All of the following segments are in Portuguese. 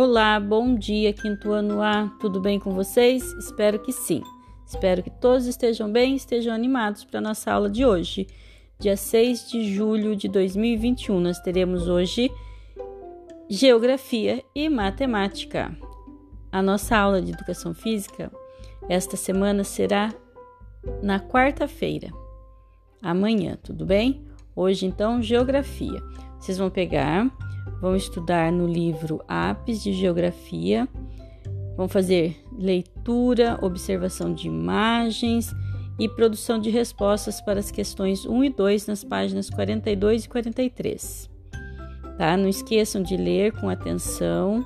Olá, bom dia, quinto ano A, tudo bem com vocês? Espero que sim. Espero que todos estejam bem, estejam animados para a nossa aula de hoje. Dia 6 de julho de 2021, nós teremos hoje Geografia e Matemática. A nossa aula de Educação Física esta semana será na quarta-feira, amanhã, tudo bem? Hoje, então, Geografia. Vocês vão pegar vão estudar no livro Apes de Geografia, vão fazer leitura, observação de imagens e produção de respostas para as questões 1 e 2 nas páginas 42 e 43. Tá? Não esqueçam de ler com atenção.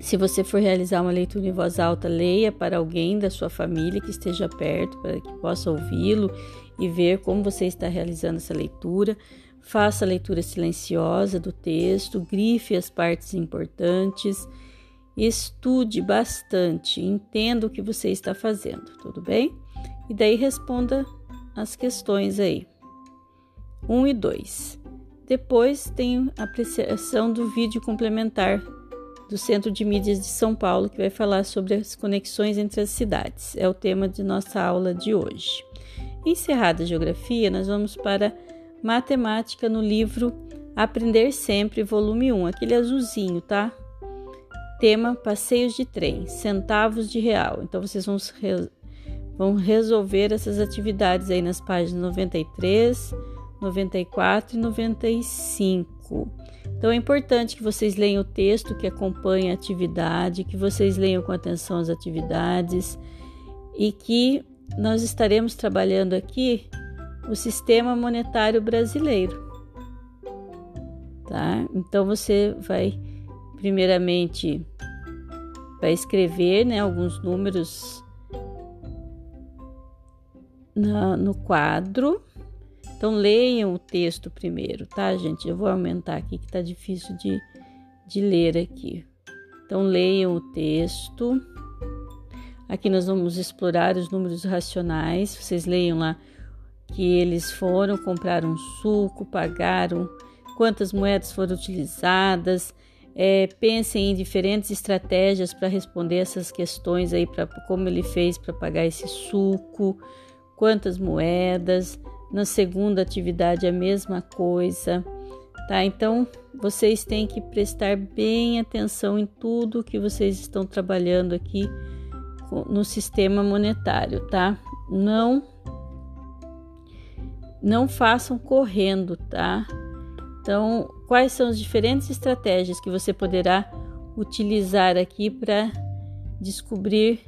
Se você for realizar uma leitura em voz alta, leia para alguém da sua família que esteja perto, para que possa ouvi-lo e ver como você está realizando essa leitura. Faça a leitura silenciosa do texto, grife as partes importantes, estude bastante, entenda o que você está fazendo, tudo bem? E daí responda as questões aí. 1 um e 2. Depois tem a apreciação do vídeo complementar do Centro de Mídias de São Paulo, que vai falar sobre as conexões entre as cidades. É o tema de nossa aula de hoje. Encerrada a geografia, nós vamos para matemática no livro Aprender Sempre, volume 1, aquele azulzinho, tá? Tema passeios de trem, centavos de real. Então vocês vão, re vão resolver essas atividades aí nas páginas 93, 94 e 95. Então é importante que vocês leiam o texto que acompanha a atividade, que vocês leiam com atenção as atividades e que nós estaremos trabalhando aqui o sistema monetário brasileiro. Tá? Então você vai primeiramente vai escrever, né, alguns números na, no quadro. Então leiam o texto primeiro, tá, gente? Eu vou aumentar aqui que tá difícil de, de ler aqui. Então leiam o texto. Aqui nós vamos explorar os números racionais. Vocês leiam lá que eles foram comprar um suco, pagaram, quantas moedas foram utilizadas. É, pensem em diferentes estratégias para responder essas questões aí, para como ele fez para pagar esse suco, quantas moedas. Na segunda atividade, a mesma coisa, tá? Então, vocês têm que prestar bem atenção em tudo que vocês estão trabalhando aqui no sistema monetário, tá? Não não façam correndo, tá? Então, quais são as diferentes estratégias que você poderá utilizar aqui para descobrir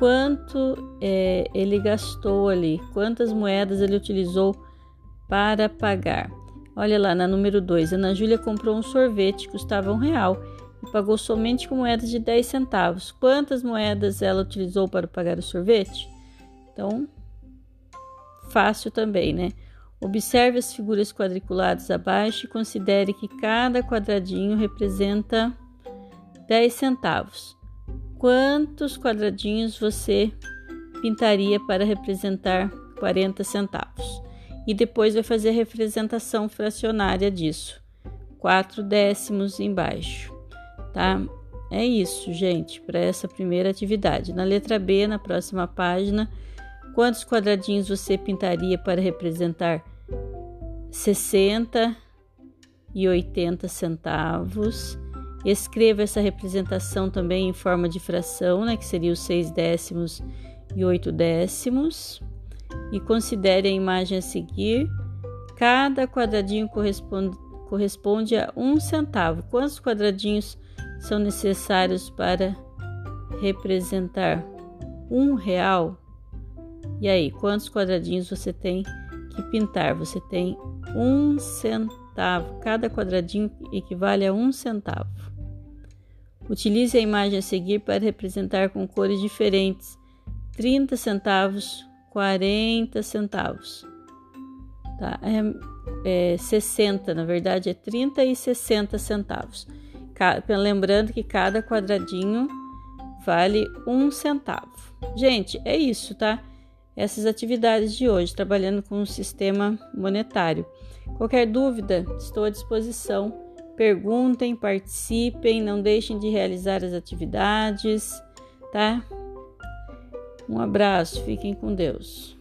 quanto é, ele gastou ali, quantas moedas ele utilizou para pagar. Olha lá, na número 2, Ana Júlia comprou um sorvete que custava um real e pagou somente com moedas de 10 centavos. Quantas moedas ela utilizou para pagar o sorvete? Então, fácil também, né? Observe as figuras quadriculadas abaixo e considere que cada quadradinho representa 10 centavos. Quantos quadradinhos você pintaria para representar 40 centavos? E depois vai fazer a representação fracionária disso. 4 décimos embaixo, tá? É isso, gente, para essa primeira atividade. Na letra B, na próxima página, Quantos quadradinhos você pintaria para representar 60 e 80 centavos? Escreva essa representação também em forma de fração, né, que seria os 6 décimos e 8 décimos. E considere a imagem a seguir. Cada quadradinho corresponde, corresponde a um centavo. Quantos quadradinhos são necessários para representar um real? E aí, quantos quadradinhos você tem que pintar? Você tem um centavo. Cada quadradinho equivale a um centavo. Utilize a imagem a seguir para representar com cores diferentes: 30 centavos, 40 centavos. Tá? É, é 60, na verdade, é 30 e 60 centavos. Lembrando que cada quadradinho vale um centavo. Gente, é isso, tá? Essas atividades de hoje, trabalhando com o sistema monetário. Qualquer dúvida, estou à disposição perguntem, participem, não deixem de realizar as atividades, tá? Um abraço, fiquem com Deus.